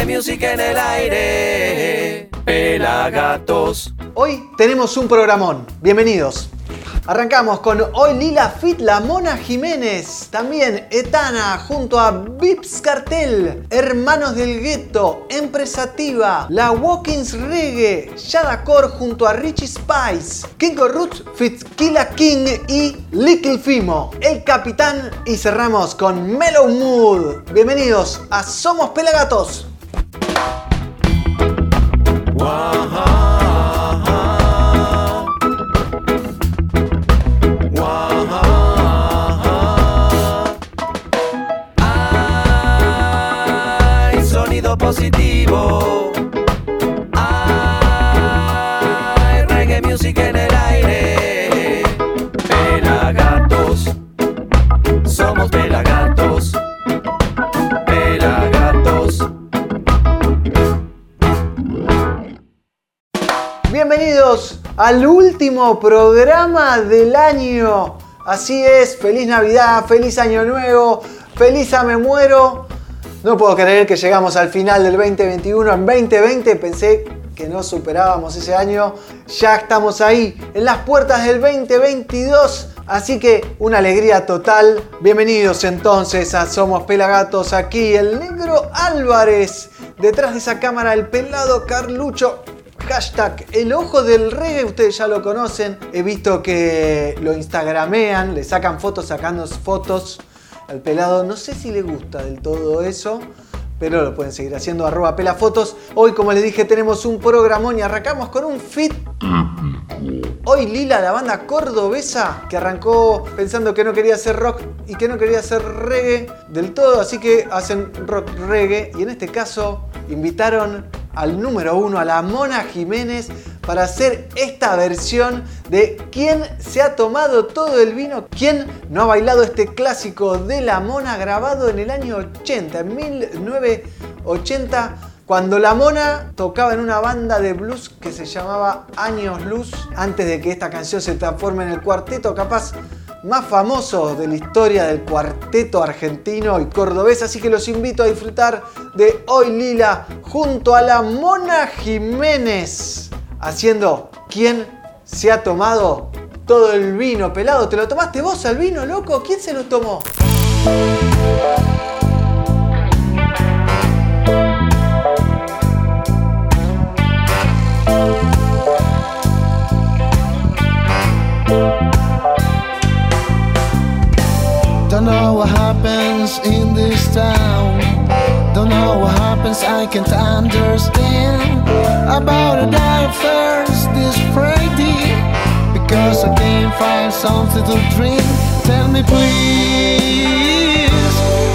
music en el aire. Pelagatos. Hoy tenemos un programón. Bienvenidos. Arrancamos con Hoy Lila Fit La Mona Jiménez, también Etana junto a Vips Cartel, Hermanos del Gueto, Empresativa, La Walkins Reggae, Yadacor junto a Richie Spice, Kinko Roots Fitzkilla King y Little Fimo, El Capitán y cerramos con Mellow Mood. Bienvenidos a Somos Pelagatos. Hay sonido positivo. Al último programa del año. Así es, feliz Navidad, feliz Año Nuevo, feliz a me muero. No puedo creer que llegamos al final del 2021. En 2020 pensé que no superábamos ese año. Ya estamos ahí, en las puertas del 2022. Así que una alegría total. Bienvenidos entonces a Somos Pelagatos. Aquí el negro Álvarez. Detrás de esa cámara el pelado Carlucho. Hashtag el ojo del reggae, ustedes ya lo conocen. He visto que lo instagramean, le sacan fotos, sacando fotos al pelado. No sé si le gusta del todo eso, pero lo pueden seguir haciendo arroba pelafotos. Hoy, como les dije, tenemos un programón y arrancamos con un fit. Hoy Lila, la banda cordobesa, que arrancó pensando que no quería hacer rock y que no quería hacer reggae del todo, así que hacen rock reggae. Y en este caso invitaron al número uno, a la Mona Jiménez, para hacer esta versión de ¿Quién se ha tomado todo el vino? ¿Quién no ha bailado este clásico de la Mona grabado en el año 80, en 1980? Cuando la Mona tocaba en una banda de blues que se llamaba Años Luz, antes de que esta canción se transforme en el cuarteto capaz más famoso de la historia del cuarteto argentino y cordobés, así que los invito a disfrutar de Hoy Lila junto a la Mona Jiménez, haciendo ¿Quién se ha tomado todo el vino pelado? ¿Te lo tomaste vos al vino, loco? ¿Quién se lo tomó? Know what happens in this town. Don't know what happens, I can't understand. About a die first this Friday. Because I can't find something to drink. Tell me please.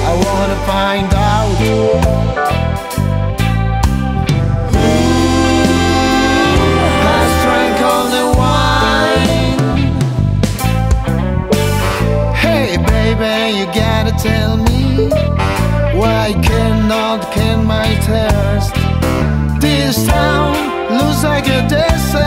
I wanna find out. Baby, you gotta tell me why I cannot can my thirst? This town looks like a desert.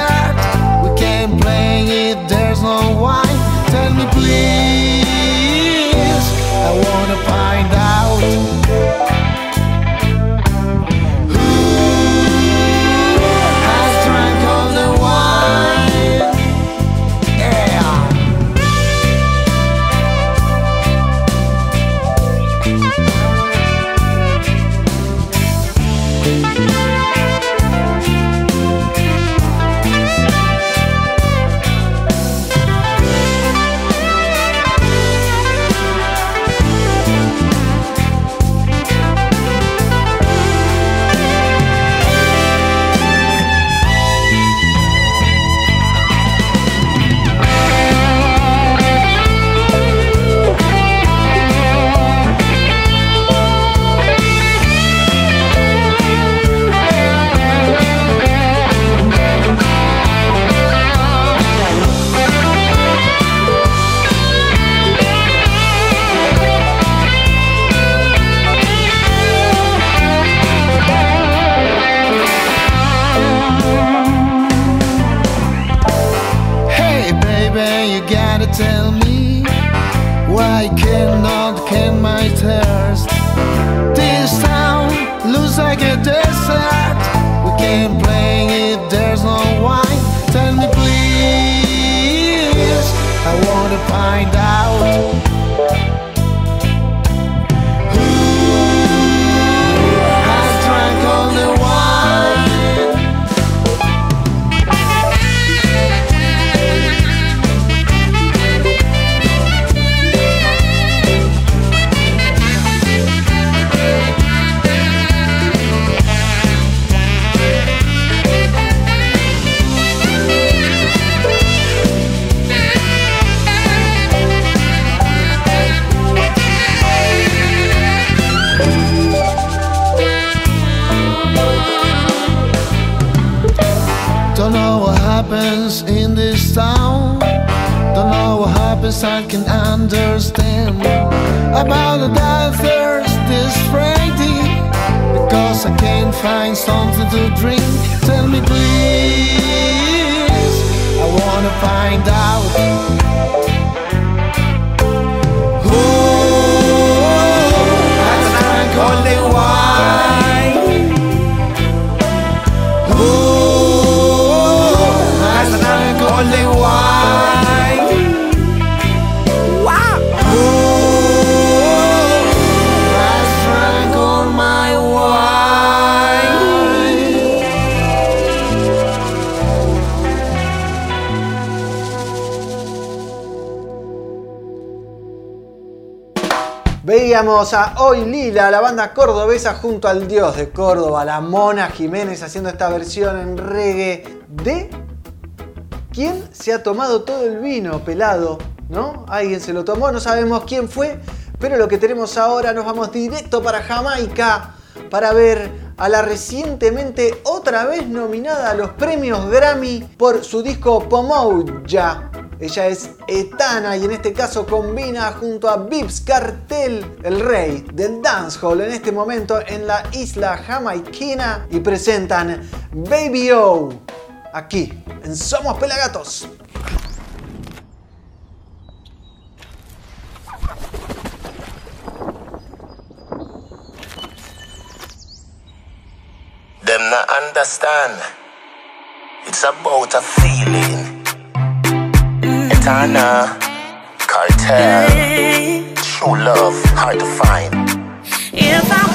To drink. Tell me please, Veíamos a Hoy Lila, la banda cordobesa junto al dios de Córdoba, la Mona Jiménez, haciendo esta versión en reggae de ¿Quién se ha tomado todo el vino pelado? ¿No? Alguien se lo tomó, no sabemos quién fue, pero lo que tenemos ahora nos vamos directo para Jamaica para ver a la recientemente otra vez nominada a los premios Grammy por su disco Pomoja. Ella es Etana y en este caso combina junto a Vips Cartel, el rey del dancehall en este momento en la isla jamaiquina y presentan Baby O aquí en Somos Pelagatos. Understand. It's about a feeling. Etana, cartel, true love, hard to find. If I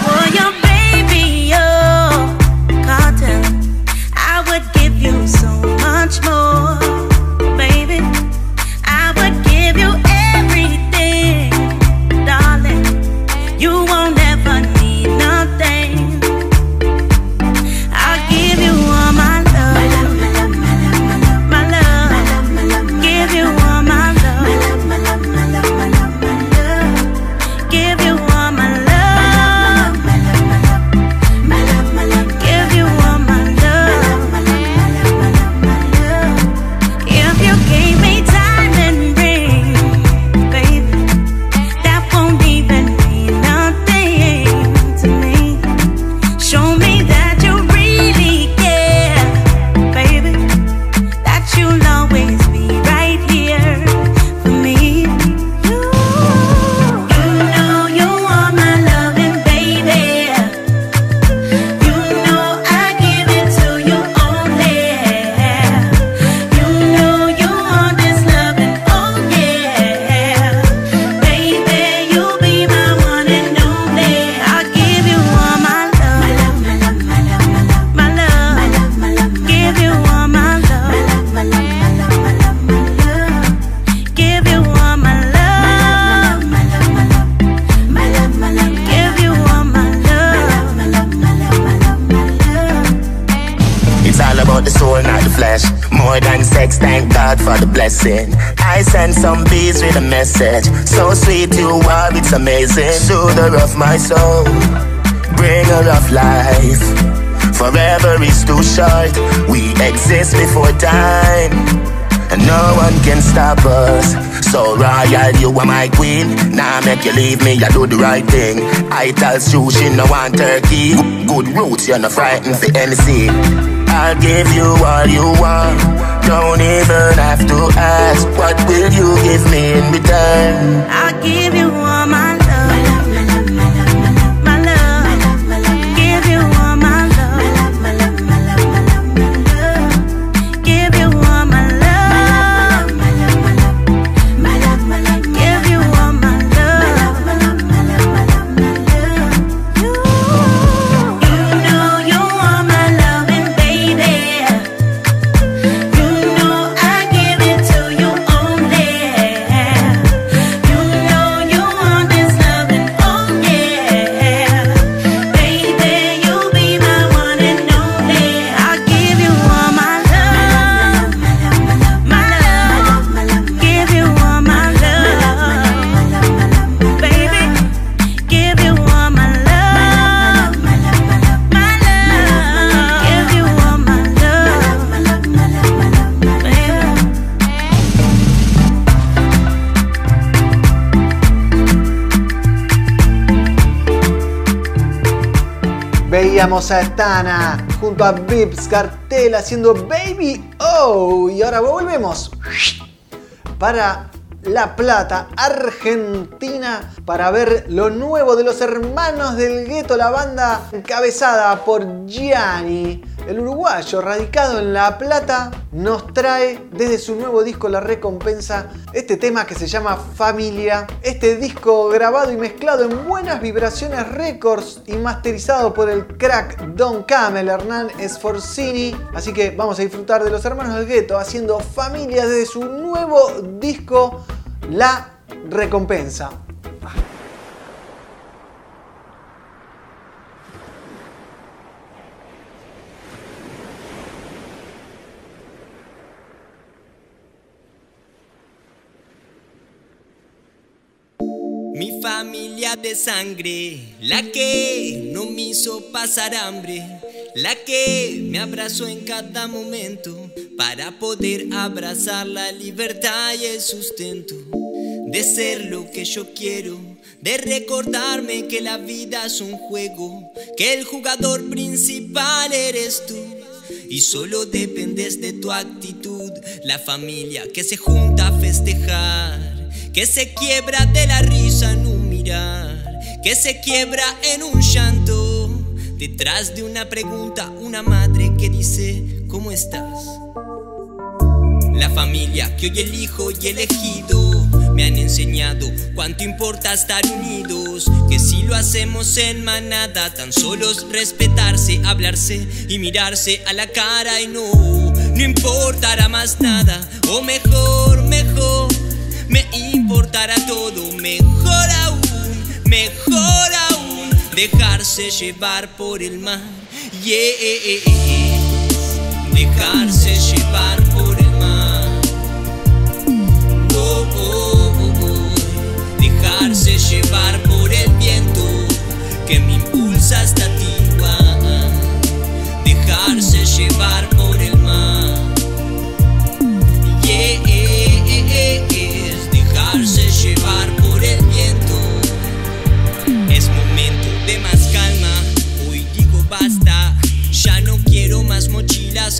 blessing. I send some bees with a message. So sweet you are, it's amazing. Soother of my soul, bringer of life. Forever is too short. We exist before time. And no one can stop us. So royal, you are my queen. Now make you leave me, I do the right thing. I tell sushi, no one turkey. Good roots, you're not frightened for anything. I'll give you all you want. Don't even have to ask. What will you give me in return? I'll give you Veíamos a Stana junto a Vips Cartel haciendo Baby Oh. Y ahora volvemos para La Plata, Argentina, para ver lo nuevo de los hermanos del gueto, la banda encabezada por Gianni. El uruguayo radicado en La Plata nos trae desde su nuevo disco La Recompensa este tema que se llama Familia. Este disco grabado y mezclado en buenas vibraciones records y masterizado por el crack Don Camel Hernán Sforzini. Así que vamos a disfrutar de los hermanos del gueto haciendo Familia desde su nuevo disco La Recompensa. Mi familia de sangre, la que no me hizo pasar hambre, la que me abrazó en cada momento para poder abrazar la libertad y el sustento de ser lo que yo quiero, de recordarme que la vida es un juego, que el jugador principal eres tú. Y solo dependes de tu actitud, la familia que se junta a festejar que se quiebra de la risa en un mirar, que se quiebra en un llanto, detrás de una pregunta, una madre que dice, ¿cómo estás? La familia que hoy elijo y elegido me han enseñado cuánto importa estar unidos, que si lo hacemos en manada, tan solo es respetarse, hablarse y mirarse a la cara y no, no importará más nada, o mejor, mejor me importará todo mejor aún, mejor aún, dejarse llevar por el mar, dejarse llevar por el mar, oh, oh, oh, oh. dejarse llevar por el viento que me impulsa hasta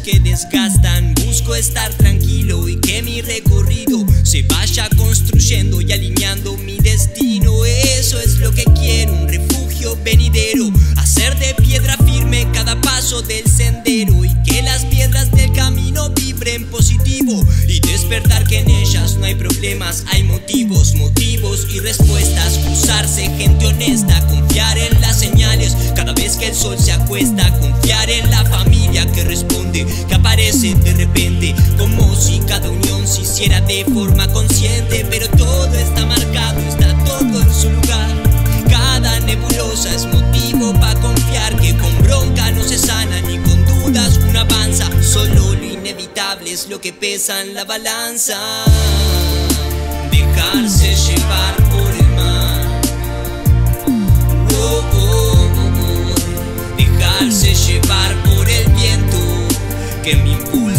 que desgastan. Busco estar tranquilo y que mi recorrido se vaya construyendo y alineando mi destino. Eso es lo que quiero, un refugio venidero. Hacer de piedra firme cada paso del sendero y que las piedras del camino vibren positivo y despertar que en ellas hay problemas, hay motivos, motivos y respuestas. Cruzarse, gente honesta, confiar en las señales cada vez que el sol se acuesta, confiar en la familia que responde, que aparece de repente, como si cada unión se hiciera de forma consciente, pero todo está marcado, está todo en su lugar. Cada nebulosa es motivo para confiar que con bronca no se sana ni es lo que pesa en la balanza. Dejarse llevar por el mar. Oh, oh, oh, oh. Dejarse llevar por el viento que me impulsa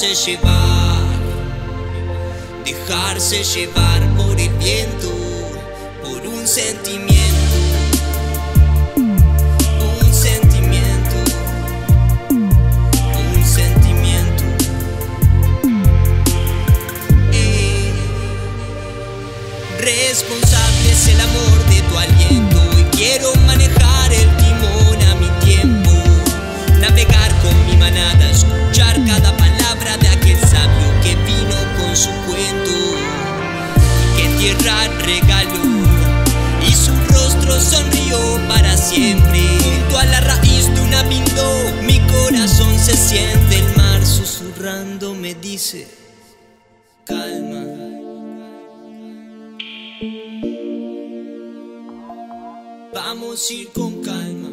Dejarse llevar, dejarse llevar por el viento, por un sentimiento. Eh, Responsable es el amor siempre. Junto a la raíz de una pindó, mi corazón se siente el mar susurrando me dice, calma. Vamos a ir con calma.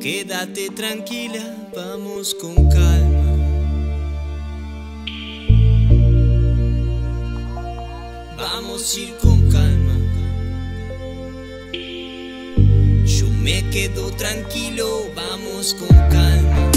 Quédate tranquila, vamos con calma. Vamos a ir con me quedo tranquilo, vamos con calma.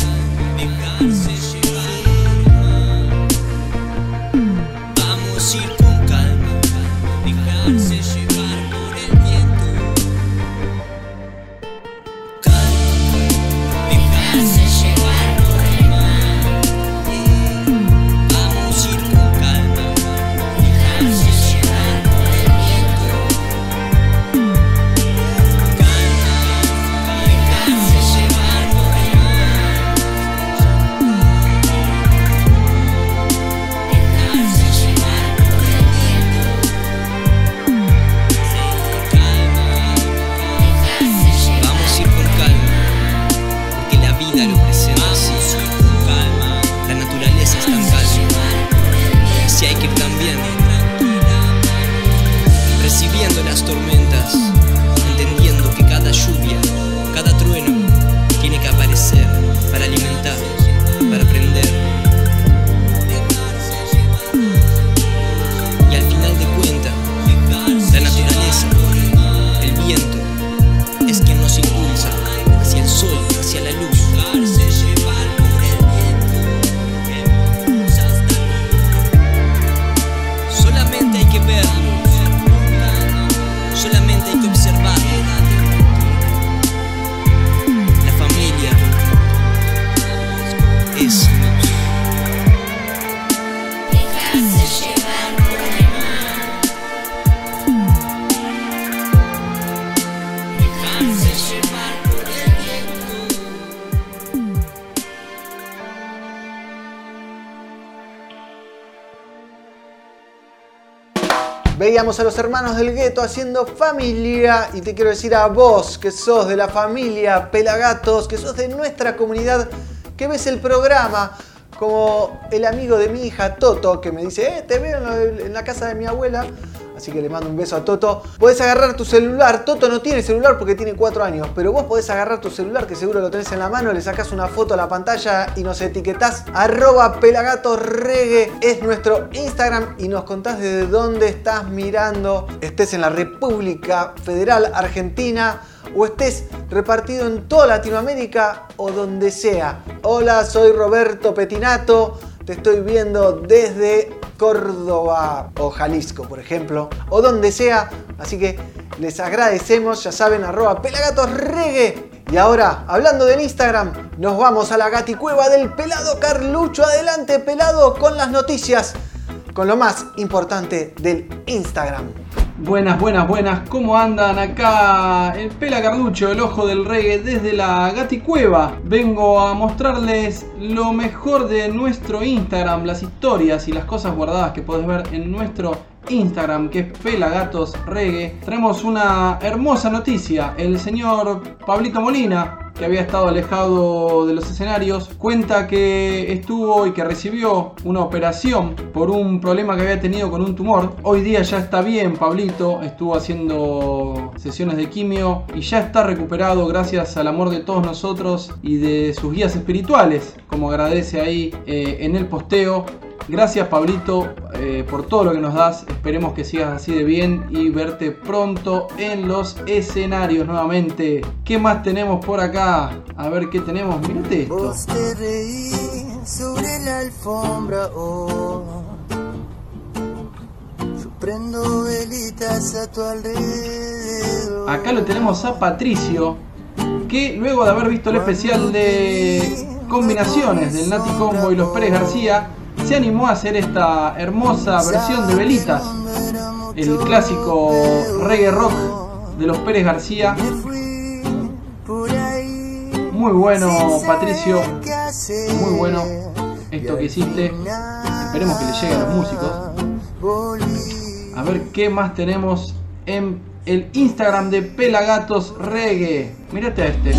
Veíamos a los hermanos del gueto haciendo familia y te quiero decir a vos que sos de la familia Pelagatos, que sos de nuestra comunidad, que ves el programa, como el amigo de mi hija Toto, que me dice, eh, te veo en la, casa de mi abuela. Así que le mando un beso a Toto. Podés agarrar tu celular. Toto no tiene celular porque tiene 4 años. Pero vos podés agarrar tu celular, que seguro lo tenés en la mano. Le sacás una foto a la pantalla y nos etiquetás. Arroba pelagatosregue es nuestro Instagram. Y nos contás desde dónde estás mirando. Estés en la República Federal Argentina. O estés repartido en toda Latinoamérica o donde sea. Hola, soy Roberto Petinato. Te estoy viendo desde Córdoba o Jalisco, por ejemplo, o donde sea. Así que les agradecemos, ya saben, arroba pelagatosregue. Y ahora, hablando del Instagram, nos vamos a la gaticueva del pelado Carlucho. Adelante, pelado, con las noticias, con lo más importante del Instagram. Buenas, buenas, buenas, ¿cómo andan acá? El Pela Carlucho, el ojo del reggae desde la Gaticueva. Vengo a mostrarles lo mejor de nuestro Instagram, las historias y las cosas guardadas que podés ver en nuestro Instagram, que es Pelagatos Reggae. Tenemos una hermosa noticia. El señor Pablito Molina, que había estado alejado de los escenarios, cuenta que estuvo y que recibió una operación por un problema que había tenido con un tumor. Hoy día ya está bien, Pablito, estuvo haciendo sesiones de quimio y ya está recuperado gracias al amor de todos nosotros y de sus guías espirituales, como agradece ahí eh, en el posteo. Gracias Pablito eh, por todo lo que nos das. Esperemos que sigas así de bien y verte pronto en los escenarios nuevamente. ¿Qué más tenemos por acá? A ver qué tenemos. Mírate esto. Vos te reí sobre la alfombra, oh. Yo prendo velitas a tu alrededor. Acá lo tenemos a Patricio, que luego de haber visto el especial de combinaciones del Nati Combo y los Pérez García, se animó a hacer esta hermosa versión de Velitas, el clásico reggae rock de los Pérez García. Muy bueno, Patricio, muy bueno esto que hiciste. Esperemos que le llegue a los músicos. A ver qué más tenemos en el Instagram de Pelagatos Reggae. Mírate a este.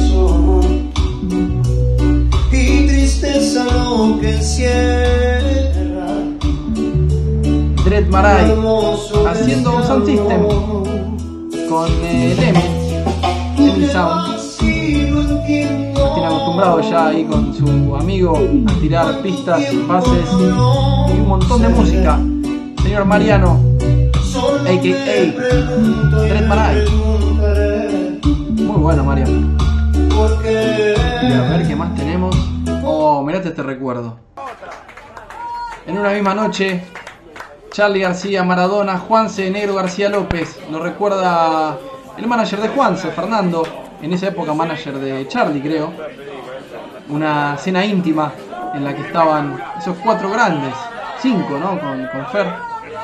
y tristeza lo que. Dread Marai haciendo un sound system con el Emi, Emi Sound. Tiene acostumbrado ya ahí con su amigo a tirar pistas, bases y un montón de música. Señor Mariano, AKA Dread Marai. Muy bueno, qué. Y a ver qué más tenemos. Oh, mirate este recuerdo. En una misma noche, Charlie García, Maradona, Juanse, Negro García López. Lo recuerda el manager de Juanse, Fernando. En esa época manager de Charlie, creo. Una cena íntima en la que estaban esos cuatro grandes. Cinco, ¿no? Con, con Fer,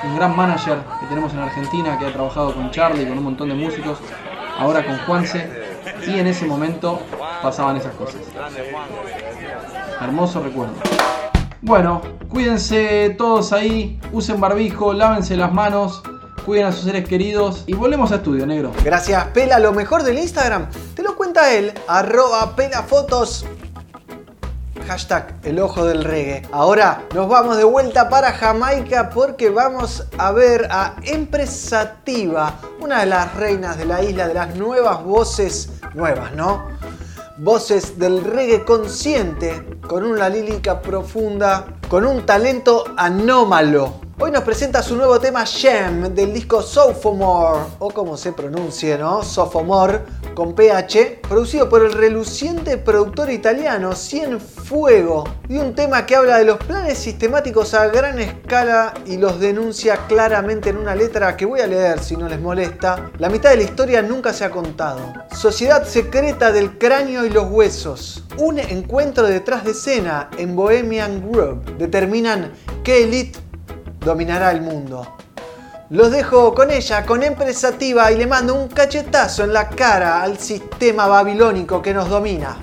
un gran manager que tenemos en Argentina que ha trabajado con Charlie, con un montón de músicos. Ahora con Juanse. Y en ese momento pasaban esas cosas. Hermoso recuerdo. Bueno, cuídense todos ahí, usen barbijo, lávense las manos, cuiden a sus seres queridos y volvemos a estudio, negro. Gracias, Pela. Lo mejor del Instagram te lo cuenta él. Arroba pelafotos. Hashtag el ojo del reggae. Ahora nos vamos de vuelta para Jamaica porque vamos a ver a Empresativa, una de las reinas de la isla, de las nuevas voces, nuevas, ¿no? Voces del reggae consciente, con una lírica profunda, con un talento anómalo. Hoy nos presenta su nuevo tema Gem del disco Sophomore, o como se pronuncie, ¿no? Sophomore, con PH, producido por el reluciente productor italiano Cien Fuego, y un tema que habla de los planes sistemáticos a gran escala y los denuncia claramente en una letra que voy a leer si no les molesta. La mitad de la historia nunca se ha contado. Sociedad secreta del cráneo y los huesos. Un encuentro detrás de escena en Bohemian Grove determinan qué elite dominará el mundo. Los dejo con ella, con Empresativa, y le mando un cachetazo en la cara al sistema babilónico que nos domina.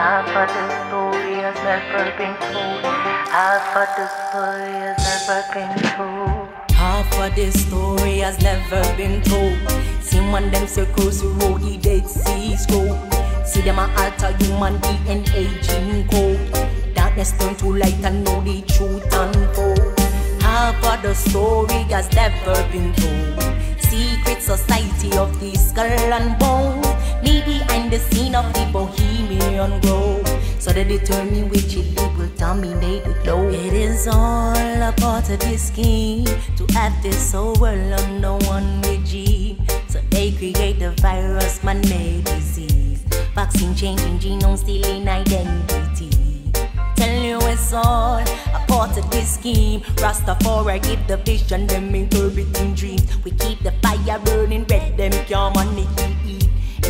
Half of the story has never been told. Half of the story has never been told. Half of the story has never been told. See one them circles who road the Dead Sea Scroll. See them a alter human DNA gene code. Darkness turn to light and know the truth unfold. Half of the story has never been told. Secret society of the skull and bone. Me behind the scene of the bohemian grove. So they determine which elite will dominate the globe. It is all a part of this scheme to have this whole world under one regime. So they create the virus, man-made disease. Vaccine changing genome, stealing identity. Tell you it's all a part of this scheme. Rastafari give the vision, them interpreting dreams. We keep the fire burning red, them manage to eat.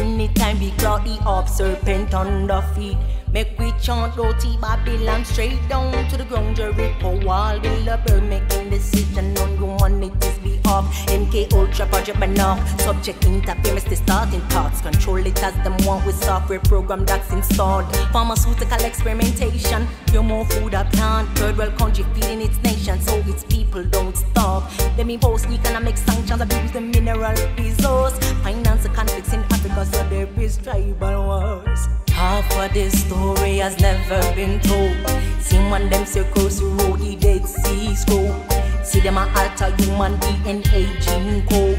Anytime we cloudy up, serpent on the feet. Make we chant roti Babylon straight down to the ground Jericho wall. A bird making decision on humanity's behalf. MK Ultra project banana. Subject interference, the starting thoughts. Control it as them want with software program that's installed. Pharmaceutical experimentation. Pure more food a plant. Third world country feeding its nation so its people don't starve. Them impose economic sanctions, abuse the mineral resource. Finance the conflicts in Africa so there is tribal wars. Half of this story has never been told. See one them circles road the Dead Sea Scroll. See them a alter human DNA gene code.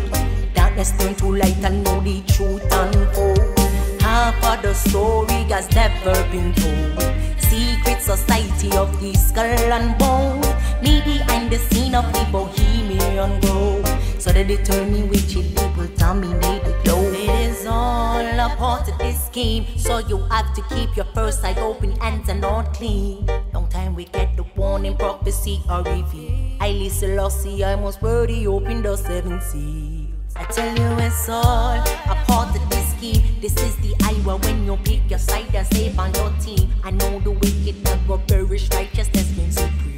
Darkness turn to light and know the truth unfold. Half of the story has never been told. Secret society of the skull and bone. Me behind the scene of the bohemian grove. So they determine which elite will dominate the globe. It is all a part of this scheme. So you have to keep your first eye open, and not clean. Long time we get the warning, prophecy or reveal. I Selassie, I must worthy open the seven seals. I tell you it's all a part of this scheme. This is the hour when you pick your side and save on your team. I know the wicked never perish, righteousness reigns supreme.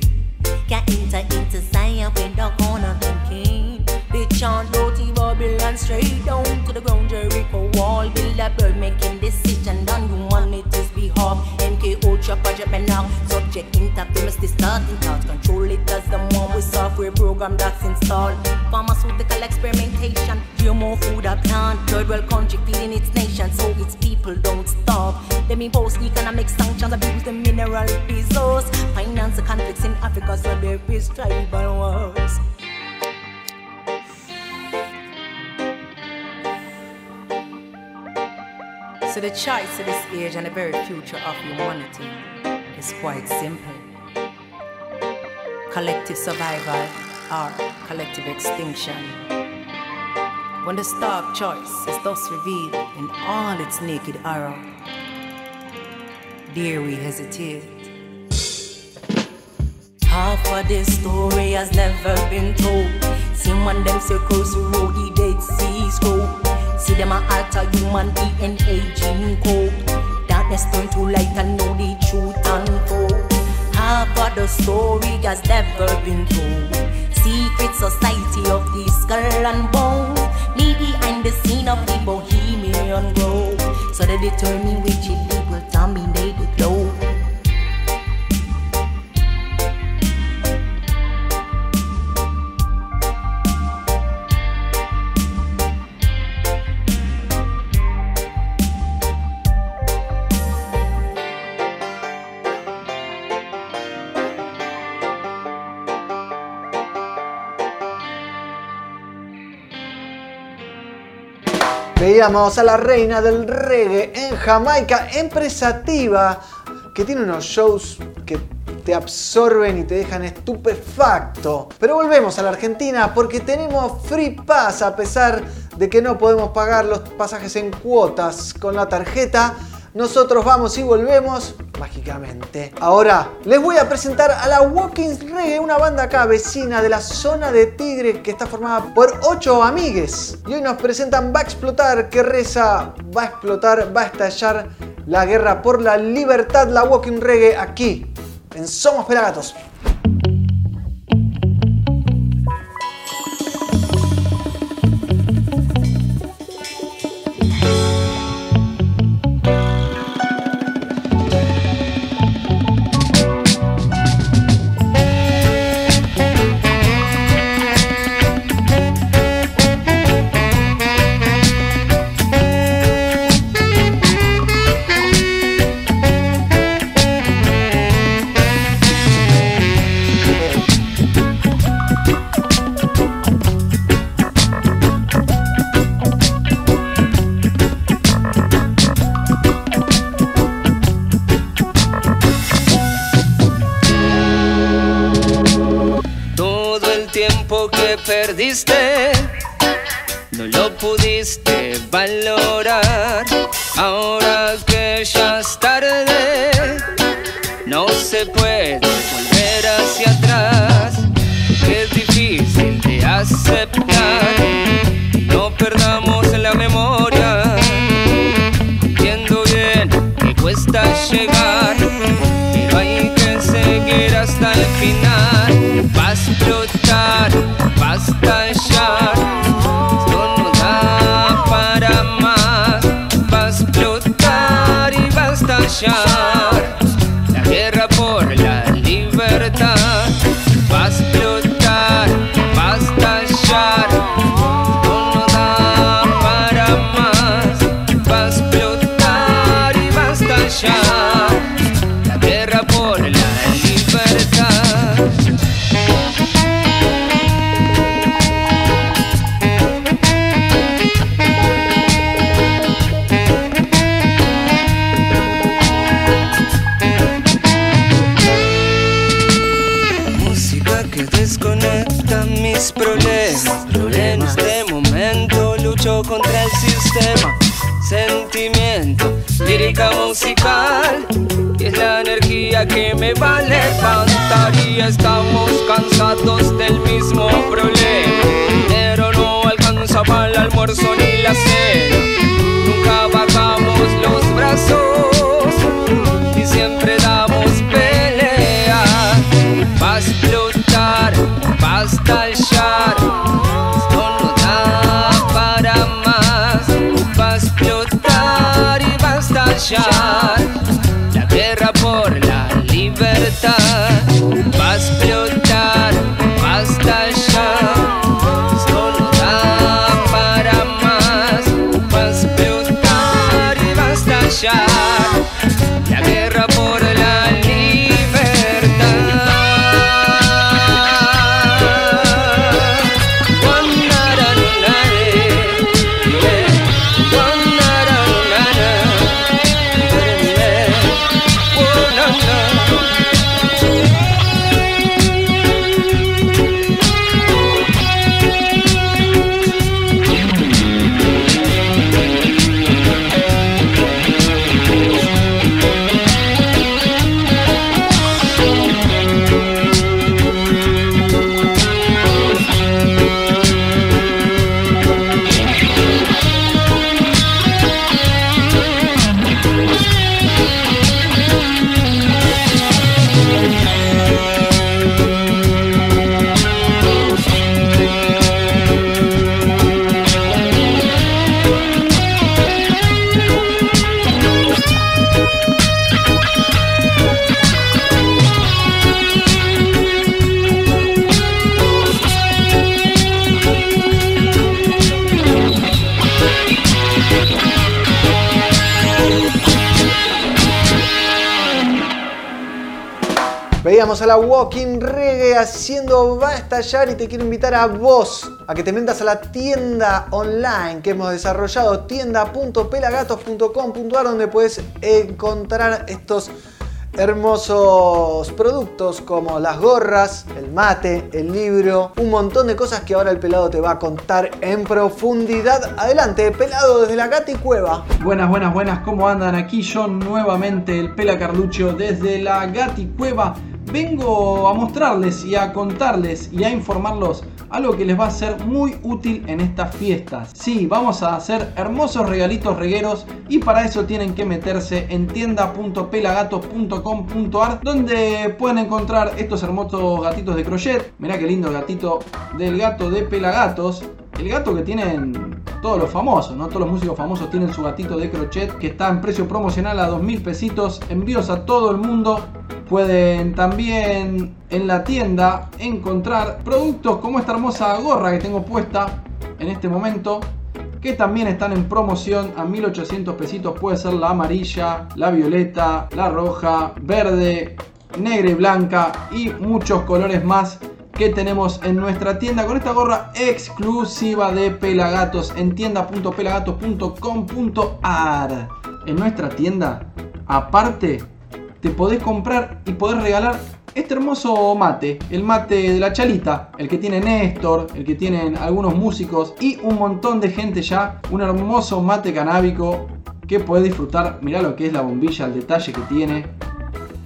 Can't enter into Zion without corner thinking. Bitch on dirty Babylon straight down to the ground Jericho wall. Build a bird making decision on behalf. Ultra project and now subject interference. The starting thoughts control it as the one with software program that's installed. Pharmaceutical experimentation, GMO food a plant. Third world country feeding its nation so its people don't starve. Them impose economic sanctions abuse the mineral resource. Finance the conflicts in Africa, so there is tribal wars. So the choice of this age and the very future of humanity is quite simple. Collective survival or collective extinction. When the stark choice is thus revealed in all its naked horror, dare we hesitate? Half of this story has never been told. See one them circles who the Dead Sea Scroll. See them a alter human DNA gene code. Darkness turn to light and know the truth unfold. Half of the story has never been told. Secret society of the skull and bone. Me behind the scene of the bohemian grove. So they determine which elite will dominate the Veíamos a la reina del reggae en Jamaica, empresativa, que tiene unos shows que te absorben y te dejan estupefacto. Pero volvemos a la Argentina porque tenemos Free Pass a pesar de que no podemos pagar los pasajes en cuotas con la tarjeta. Nosotros vamos y volvemos mágicamente. Ahora les voy a presentar a la Walking Reggae, una banda acá vecina de la zona de Tigre que está formada por ocho amigues. Y hoy nos presentan Va a explotar, que reza, va a explotar, va a estallar la guerra por la libertad, la Walking Reggae aquí en Somos Pelagatos. Perdiste no lo pudiste valorar. Ahora que va lírica musical. Y es la energía que me va a levantar. Y estamos cansados del mismo problema. Veíamos a la Walking Reggae haciendo Va a estallar y te quiero invitar a vos a que te metas a la tienda online que hemos desarrollado, tienda.pelagatos.com.ar donde puedes encontrar estos hermosos productos como las gorras, el mate, el libro, un montón de cosas que ahora el pelado te va a contar en profundidad. Adelante, pelado desde la Gati Cueva. Buenas, buenas, buenas, ¿cómo andan? Aquí yo nuevamente, el Pela Carlucho, desde la Gati Cueva. Vengo a mostrarles y a contarles y a informarlos algo que les va a ser muy útil en estas fiestas. Sí, vamos a hacer hermosos regalitos regueros y para eso tienen que meterse en tienda.pelagatos.com.ar donde pueden encontrar estos hermosos gatitos de crochet. Mirá qué lindo el gatito del gato de Pelagatos. El gato que tienen todos los famosos, ¿no? Todos los músicos famosos tienen su gatito de crochet que está en precio promocional a 2.000 pesitos. Envíos a todo el mundo. Pueden también en la tienda encontrar productos como esta hermosa gorra que tengo puesta en este momento. Que también están en promoción a 1800 pesitos. Puede ser la amarilla, la violeta, la roja, verde, negra y blanca y muchos colores más que tenemos en nuestra tienda con esta gorra exclusiva de Pelagatos en tienda.pelagatos.com.ar. En nuestra tienda, aparte, te podés comprar y podés regalar este hermoso mate, el mate de la chalita, el que tiene Néstor, el que tienen algunos músicos y un montón de gente ya, un hermoso mate canábico que podés disfrutar. Mirá lo que es la bombilla, el detalle que tiene.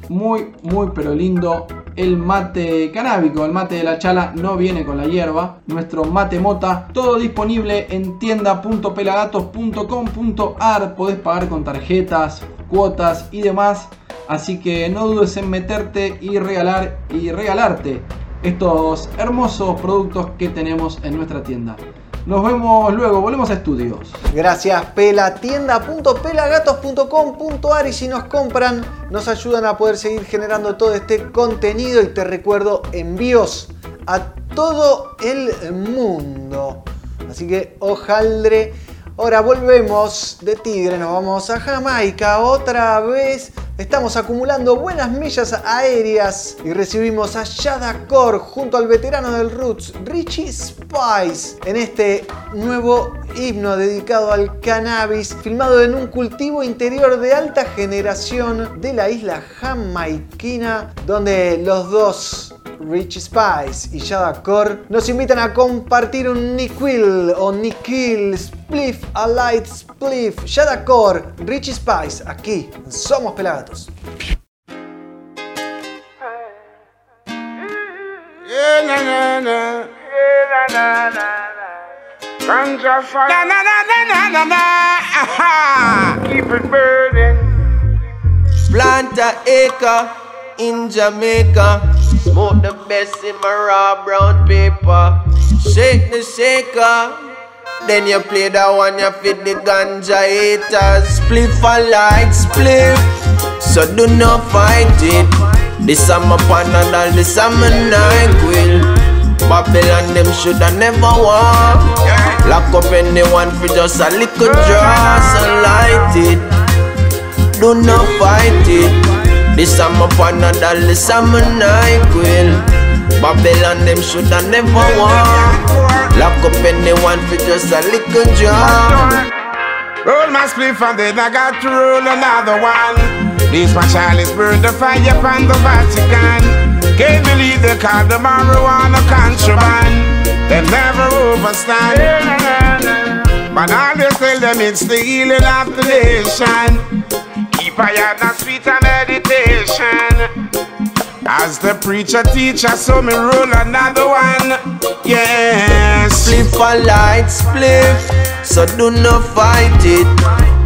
Muy, muy, pero lindo el mate canábico, el mate de la chala no viene con la hierba, nuestro mate mota, todo disponible en tienda.pelagatos.com.ar, podés pagar con tarjetas, cuotas y demás, así que no dudes en meterte y regalar y regalarte estos hermosos productos que tenemos en nuestra tienda. Nos vemos luego, volvemos a estudios. Gracias, Pela. Tienda.pelagatos.com.ar y si nos compran, nos ayudan a poder seguir generando todo este contenido. Y te recuerdo, envíos a todo el mundo. Así que, ojaldre. Ahora volvemos de Tigre, nos vamos a Jamaica otra vez. Estamos acumulando buenas millas aéreas y recibimos a Shada Core junto al veterano del Roots, Richie Spice, en este nuevo himno dedicado al cannabis, filmado en un cultivo interior de alta generación de la isla jamaiquina, donde los dos Rich Spice y Shada Core nos invitan a compartir un Niquil o Niquil Spliff a Light Spliff. Shada Core, Rich Spice, aquí Somos Pelagatos. Keep it burning. Plant a in Jamaica. Smoke the best in my raw brown paper. Shake the shaker. Then you play that one, you fit the ganja haters. Split for light, split. So do not fight it. This I'm a panadol, this I'm a NyQuil. Babylon them shoulda never walk. Lock up anyone for just a little draw, so light it. Do not fight it. This I'm a panadol, this I'm a NyQuil. Babylon them shoulda never walk. Lock up anyone for just a little draw. Roll my spliff and then I got to roll another one. This my chalice burn the fire from the Vatican. Can't believe they call the marijuana contraband. They never overstand. But all they tell them it's the healing of the nation. Sweet and meditation. As the preacher teacher, so me roll another one. Yes. Split for light, split. So do not fight it.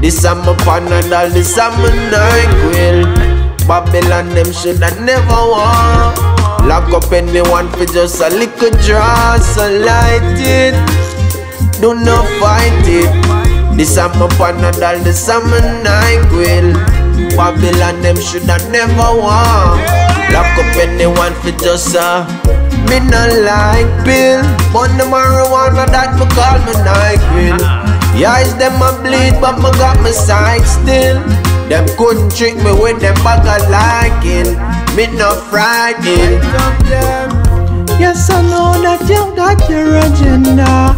This I'm a panadol, this I'm a NyQuil. Babylon them shoulda never walk. Lock up anyone for just a little draw, so light it. Do not fight it. This I'm a panadol, this I'm a NyQuil. Babylon them shoulda never walk. Lock up anyone for just a Me no like pill But the marijuana that me call me NyQuil uh-huh. Yeah, it's them a bleed but me got my sight still Them couldn't trick me with them bag of liking Me no frightened. Yes, I know that you got your agenda,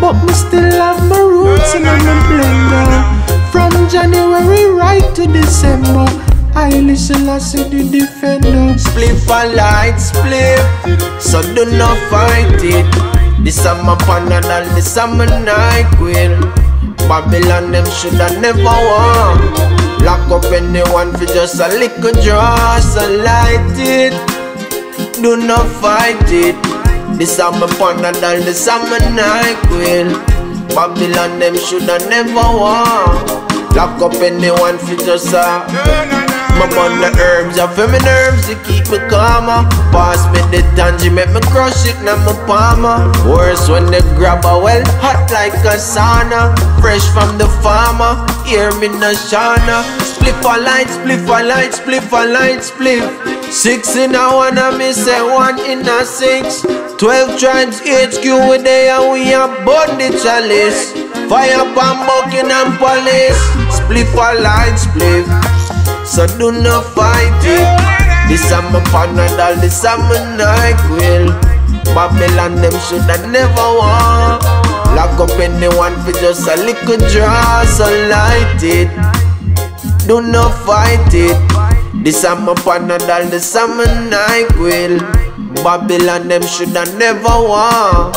but me still have my roots in my blender. From January right to December, I listen, I see the defender. Split for light, split. So do not fight it. This is my panadol, this is my night queen. Babylon, them shoulda never won. Lock up anyone for just a little draw, so light it. Do not fight it. This is my panadol, this is my night queen. Babylon, them shoulda never won. Lock up anyone for just a. My on the herbs, I feel my nerves to keep me calmer. Pass me the tangy, make me crush it, now my palmer. Worse when they grab a well, hot like a sauna. Fresh from the farmer, hear me no shana. Spliff a light, spliff a light, spliff a light, spliff. Six in a one, I me say one in a six. Twelve tribes HQ we there, and we a burn the chalice. Fire pan Buckingham Palace. Spliff a light, spliff. So do not fight it. This is my panadol, this is my NyQuil. Babylon them shoulda never won. Lock up anyone for just a little draw, so light it. Do not fight it. This is my panadol, this is my NyQuil. Babylon them shoulda never won.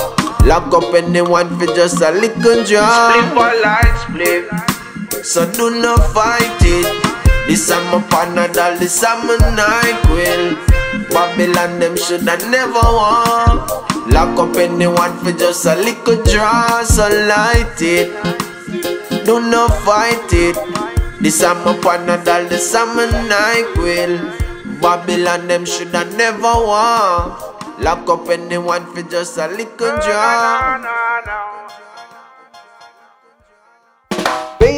Lock up anyone for just a little draw. Split for light, split. So do not fight it. This is my panadol, this is my NyQuil. Babylon them shoulda never won. Lock up anyone for just a little draw, so light it. Do not fight it. This is my panadol, this is my NyQuil. Babylon them shoulda never won. Lock up anyone for just a little draw.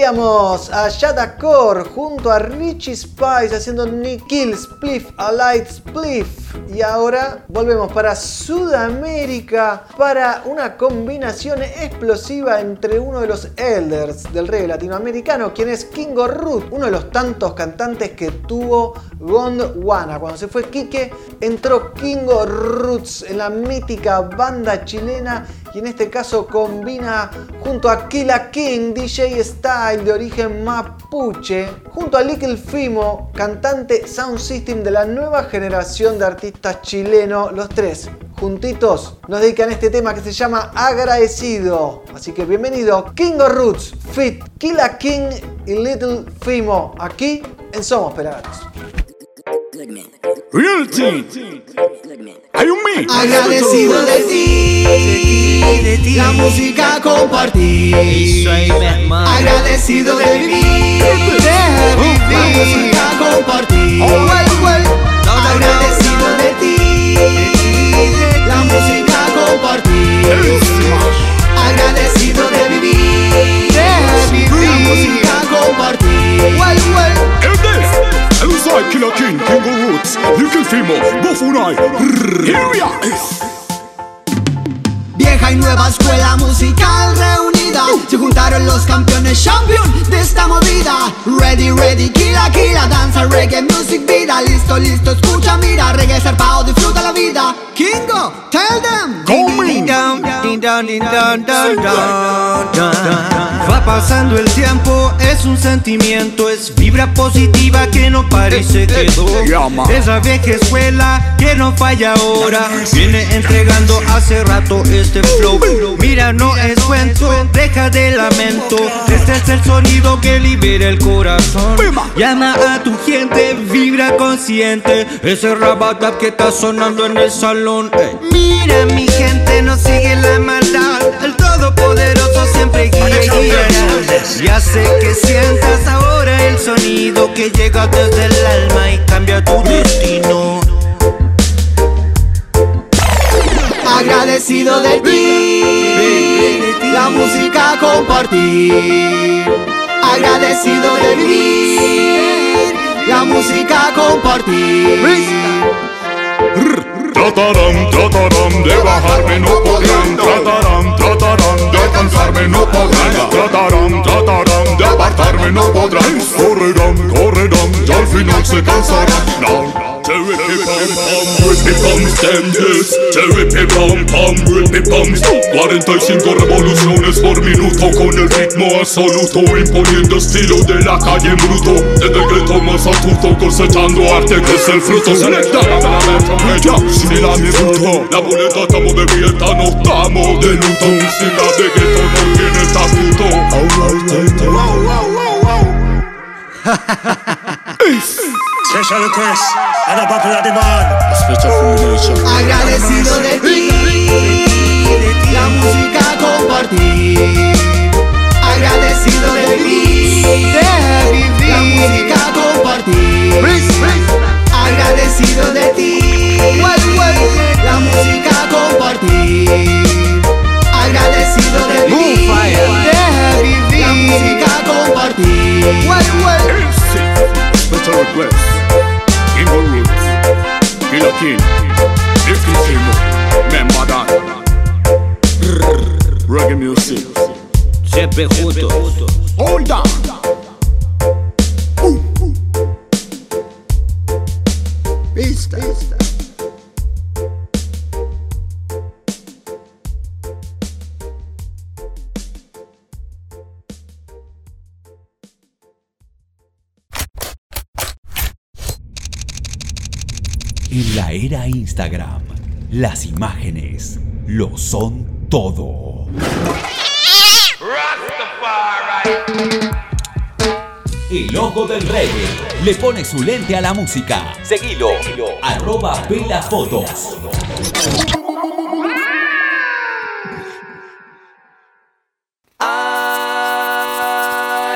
A Shadakor junto a Richie Spice haciendo Nikhil Spliff a Light Spliff. Y ahora volvemos para Sudamérica para una combinación explosiva entre uno de los elders del reggae latinoamericano, quien es Kingo Root, uno de los tantos cantantes que tuvo Gondwana. Cuando se fue Quique, entró Kingo Roots en la mítica banda chilena y en este caso combina junto a Killa King, DJ Style de origen mapuche, junto a Little Fimo, cantante Sound System de la nueva generación de artistas chilenos, los tres juntitos nos dedican este tema que se llama Agradecido. Así que bienvenido King of Roots, Fit, Killa King y Little Fimo, aquí en Somos Pelagatos. Real team. Hay un me. Agradecido de ti, de ti, la música compartir. Agradecido de vivir, la música compartir. Agradecido de ti, la música compartir. Agradecido de vivir, de vivir, la música compartir. El Usai Killer King, King of Roots, Little Fimo, Bofunai. Here we are. Vieja y nueva escuela musical reunida. Se juntaron los campeones champion de esta movida. Ready, ready, kila, kila Danza, reggae, music, vida. Listo, listo, escucha, mira. Reggae zarpado, disfruta la vida. Kingo, tell them. Va pasando el tiempo, es un sentimiento, es vibra positiva que no parece que quedó. Esa vieja escuela que no falla ahora, viene entregando hace rato este flow. Mira, no es cuento, deja de lamento. Este es el sonido que libera el corazón. Llama a tu gente, vibra consciente. Ese rabatap que está sonando en el salón. ey. Mira, mi gente, no sigue la maldad. El todopoderoso siempre guía y guiará. Ya sé que sientas ahora el sonido que llega desde el alma y cambia tu destino. Agradecido de ti, la música compartir. Agradecido de vivir, la música compartir. Tratarán, tratarán de bajarme, no podrán. Tratarán, tratarán alcanzarme, no podrán. Tratarán, tratarán de apartarme, no podrán. Correrán, correrán, y al final se cansarán. No. Cherry pam pam, rippy pams them yes. Cherry pam pam, rippy pams. 45 revoluciones por minuto con el ritmo absoluto, imponiendo estilo de la calle en bruto. Desde el grito más astuto, cosechando arte que es el fruto. Selecta, ya, sin la. La boleta estamos de fiesta, no estamos de luto. Sin la gueto no wow, wow, wow. Special request and a popular demand. Special formulation. Agradecido de ti, la música compartir. Las imágenes lo son todo. El ojo del reggae le pone su lente a la música. Seguilo. Arroba Pela Fotos. Hay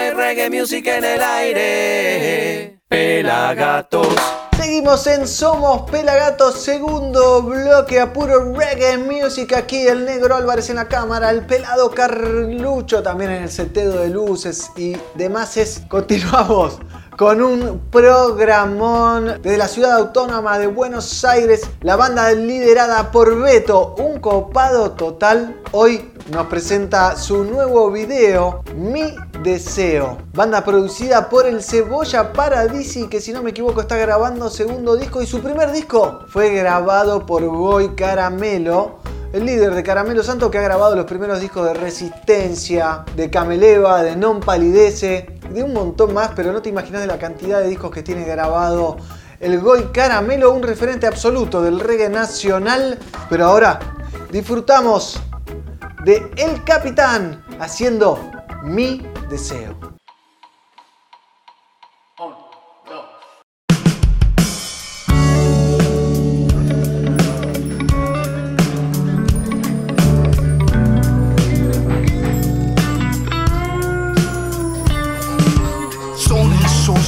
reggae music en el aire. Pelagatos. Seguimos en Somos Pelagatos, segundo bloque a puro reggae music. Aquí el negro Álvarez en la cámara, el pelado Carlucho también en el seteo de luces y demás. Continuamos con un programón desde la ciudad autónoma de Buenos Aires. La banda liderada por Beto, un copado total. Hoy nos presenta su nuevo video, Mi Deseo. Banda producida por el Cebolla Paradisi, que si no me equivoco está grabando segundo disco. Y su primer disco fue grabado por Boy Caramelo. El líder de Caramelo Santo que ha grabado los primeros discos de Resistencia, de Cameleva, de Non Palidece, de un montón más, pero no te imaginas de la cantidad de discos que tiene grabado el Goy Caramelo, un referente absoluto del reggae nacional. Pero ahora disfrutamos de El Capitán haciendo Mi Deseo.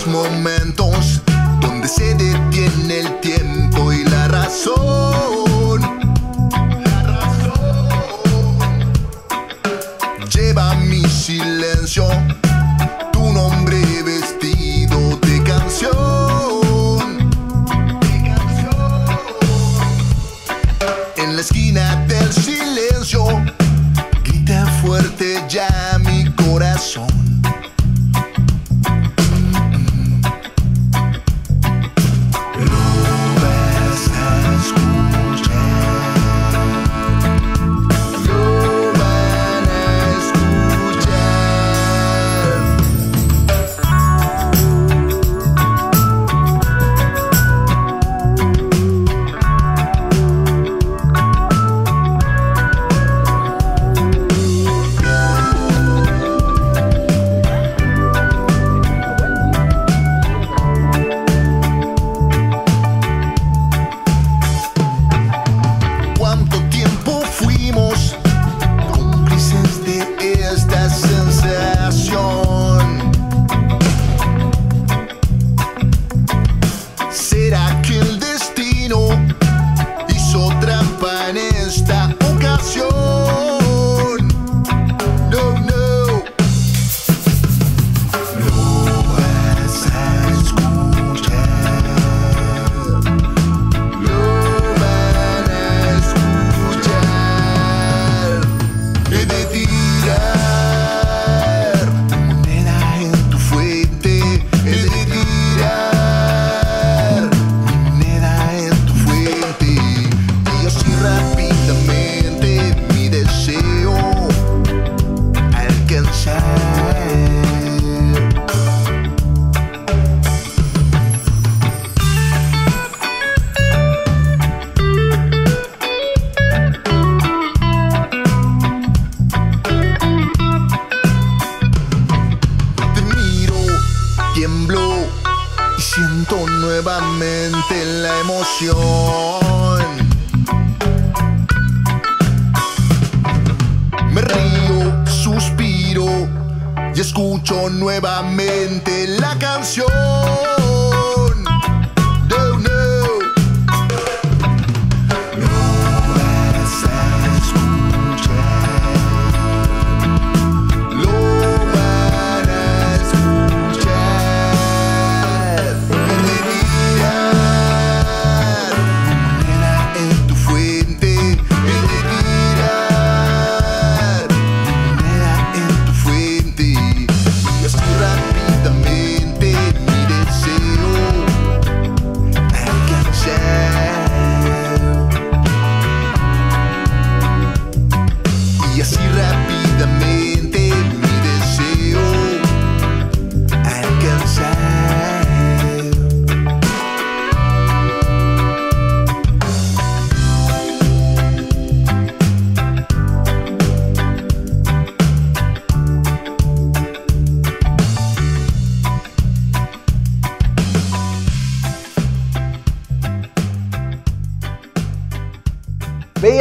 Momentos donde se detiene el tiempo y la razón. La razón. Lleva mi silencio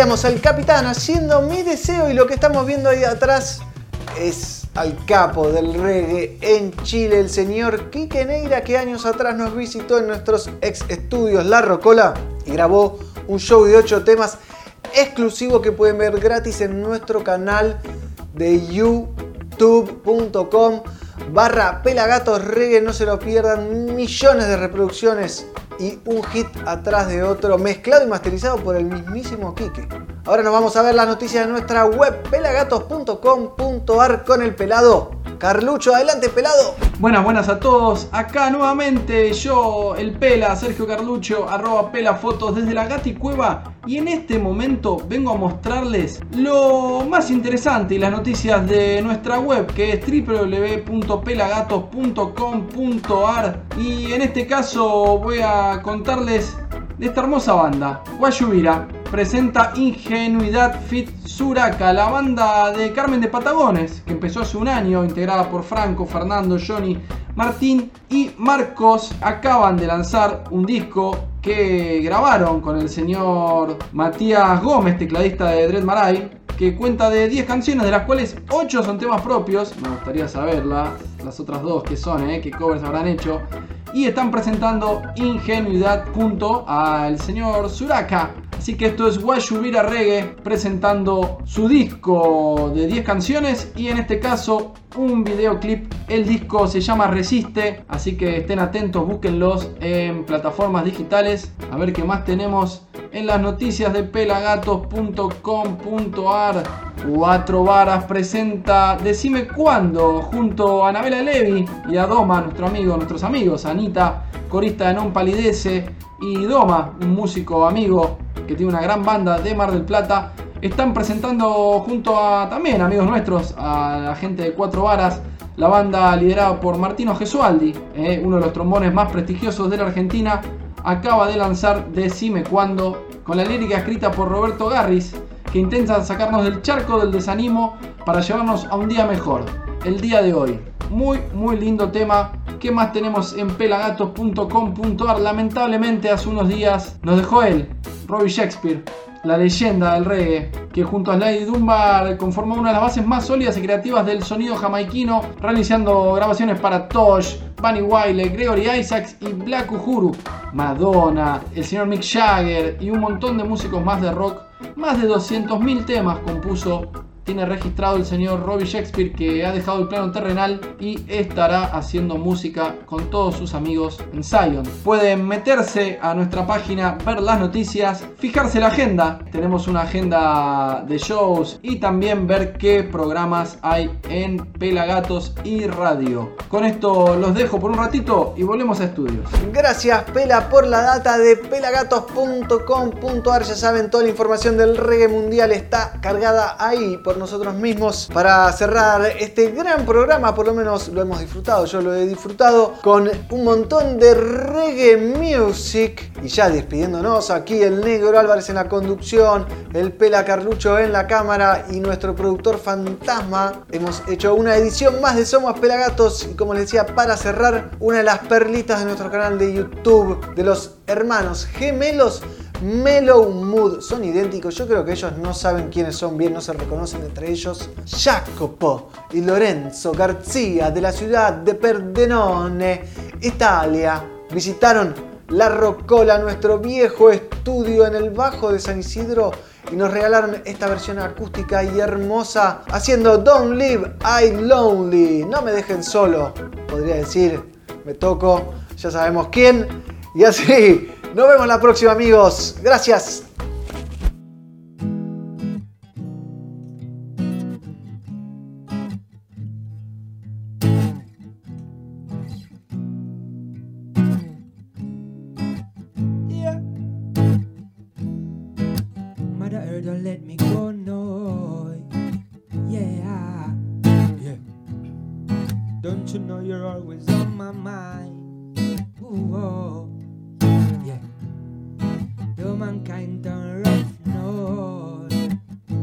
Al capitán haciendo mi deseo y lo que estamos viendo ahí atrás es al capo del reggae en Chile, el señor Quique Neira, que años atrás nos visitó en nuestros ex estudios La Rocola y grabó un show de 8 temas exclusivo que pueden ver gratis en nuestro canal de youtube.com barra pelagatos reggae, no se lo pierdan, millones de reproducciones y un hit atrás de otro, mezclado y masterizado por el mismísimo Quique. Ahora nos vamos a ver las noticias de nuestra web pelagatos.com.ar con el pelado. Carlucho, adelante pelado. Buenas, buenas a todos. Acá nuevamente yo, el Pela, Sergio Carlucho, arroba Pela Fotos desde la Gati Cueva. Y en este momento vengo a mostrarles lo más interesante y las noticias de nuestra web que es www.pelagatos.com.ar. Y en este caso voy a contarles de esta hermosa banda, Guayubira. Presenta Ingenuidad Fit Suraca, la banda de Carmen de Patagones, que empezó hace un año, integrada por Franco, Fernando, Johnny, Martín y Marcos. Acaban de lanzar un disco que grabaron con el señor Matías Gómez, tecladista de Dread Marai, que cuenta de 10 canciones, de las cuales 8 son temas propios. Me gustaría saberla, las otras dos que son, eh, qué covers habrán hecho. Y están presentando Ingenuidad junto al señor Suraka. Así que esto es Guayubira Reggae presentando su disco de 10 canciones y en este caso un videoclip. El disco se llama Resiste, así que estén atentos, búsquenlos en plataformas digitales. A ver qué más tenemos en las noticias de pelagatos.com.ar. Cuatro Varas presenta Decime Cuándo junto a Anabela Levi y a Doma, nuestro amigo, nuestros amigos, Anita, corista de Non Palidece, y Doma, un músico amigo que tiene una gran banda de Mar del Plata. Están presentando junto a también amigos nuestros, a la gente de Cuatro Varas, la banda liderada por Martino Gesualdi, eh, uno de los trombones más prestigiosos de la Argentina, acaba de lanzar Decime Cuándo, con la lírica escrita por Roberto Garris, que intenta sacarnos del charco del desanimo para llevarnos a un día mejor, el día de hoy. Muy, muy lindo tema. ¿Qué más tenemos en pelagatos.com.ar? Lamentablemente hace unos días nos dejó él, Robbie Shakespeare, la leyenda del reggae, que junto a Slade Dunbar conformó una de las bases más sólidas y creativas del sonido jamaiquino, realizando grabaciones para Tosh, Bunny Wiley, Gregory Isaacs y Black Uhuru, Madonna, el señor Mick Jagger y un montón de músicos más de rock. Más de 200.000 temas compuso tiene registrado el señor Robbie Shakespeare que ha dejado el plano terrenal y estará haciendo música con todos sus amigos en Zion. Pueden meterse a nuestra página, ver las noticias, fijarse la agenda. Tenemos una agenda de shows y también ver qué programas hay en Pelagatos y Radio. Con esto los dejo por un ratito y volvemos a estudios. Gracias Pela por la data de pelagatos.com.ar. Ya saben, toda la información del reggae mundial está cargada ahí por nosotros mismos. Para cerrar este gran programa, por lo menos lo hemos disfrutado, yo lo he disfrutado con un montón de reggae music. Y ya despidiéndonos, aquí el negro Álvarez en la conducción, el Pela Carlucho en la cámara y nuestro productor fantasma. Hemos hecho una edición más de Somos Pelagatos y como les decía, para cerrar, una de las perlitas de nuestro canal de YouTube, de los hermanos gemelos Mellow Mood. Son idénticos, yo creo que ellos no saben quiénes son bien, no se reconocen entre ellos. Jacopo y Lorenzo García de la ciudad de Perdenone, Italia, visitaron La Rocola, nuestro viejo estudio en el Bajo de San Isidro y nos regalaron esta versión acústica y hermosa haciendo Don't Leave I Lonely. No me dejen solo, podría decir, me toco, ya sabemos quién. Y así, nos vemos la próxima amigos. Gracias. Yeah. Mother Earth don't let me go, no. Yeah. Yeah. Don't you know you're always on my mind? Ooh, oh. Mankind done rough, no.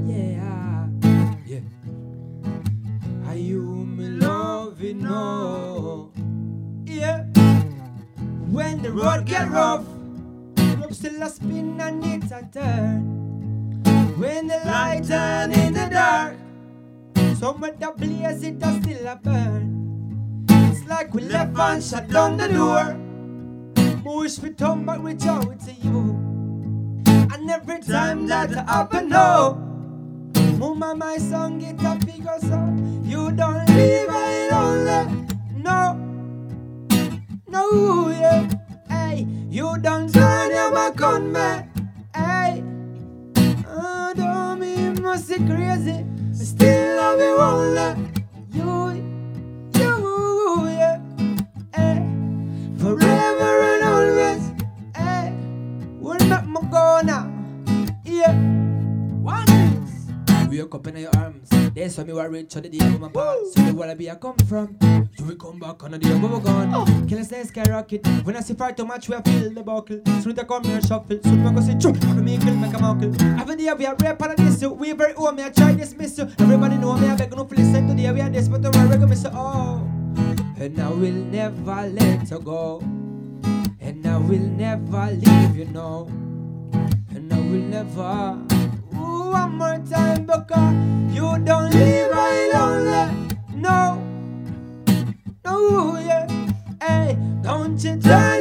Yeah. Yeah. Are you me loving, no? Yeah. When the road get rough, I'm still a spin and it's a turn. When the light turn in the dark, some of the blaze it a still a burn. It's like we left and shut down the door. Wish we turn back reach out to you. And every time that happen, no. Mama, my song get a bigger so you don't leave I lonely. No, no, yeah. Hey, you don't turn your back on me. Hey, oh, don't me must be crazy. I still love you only. Now. Yeah. One thing. Wake up in your arms. That's why me rich on the day of my past. So the wanna be I come from. You will come back on the day of our gone. Oh. Kill us say skyrocket. When I see far too much, we feel the buckle. I come here shuffle. Soon I go say chum. Every me kill make a muckle. Every day we are rap on this. So we very own me. I try this miss you. Everybody know me. I beg no listen to the we are this, but I'm regular miss you. oh. And I will never let her go. And I will never leave you know. Will never. Ooh, one more time because you don't leave I lonely. No, no, yeah. Hey, don't you turn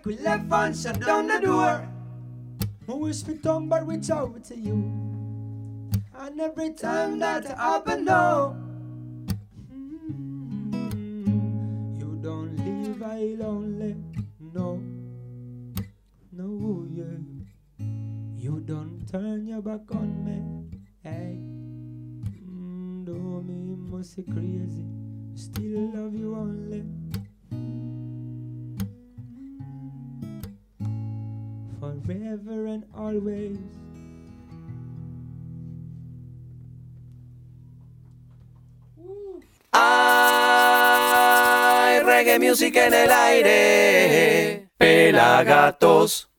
Like we left and shut down the door. I wish we turn back reach out to you. And every time that happen, no. You don't leave I lonely, no, no, yeah. You don't turn your back on me, hey. Mm, do me must be crazy, still love you only. Forever and always. Hay reggae music en el aire. Pelagatos.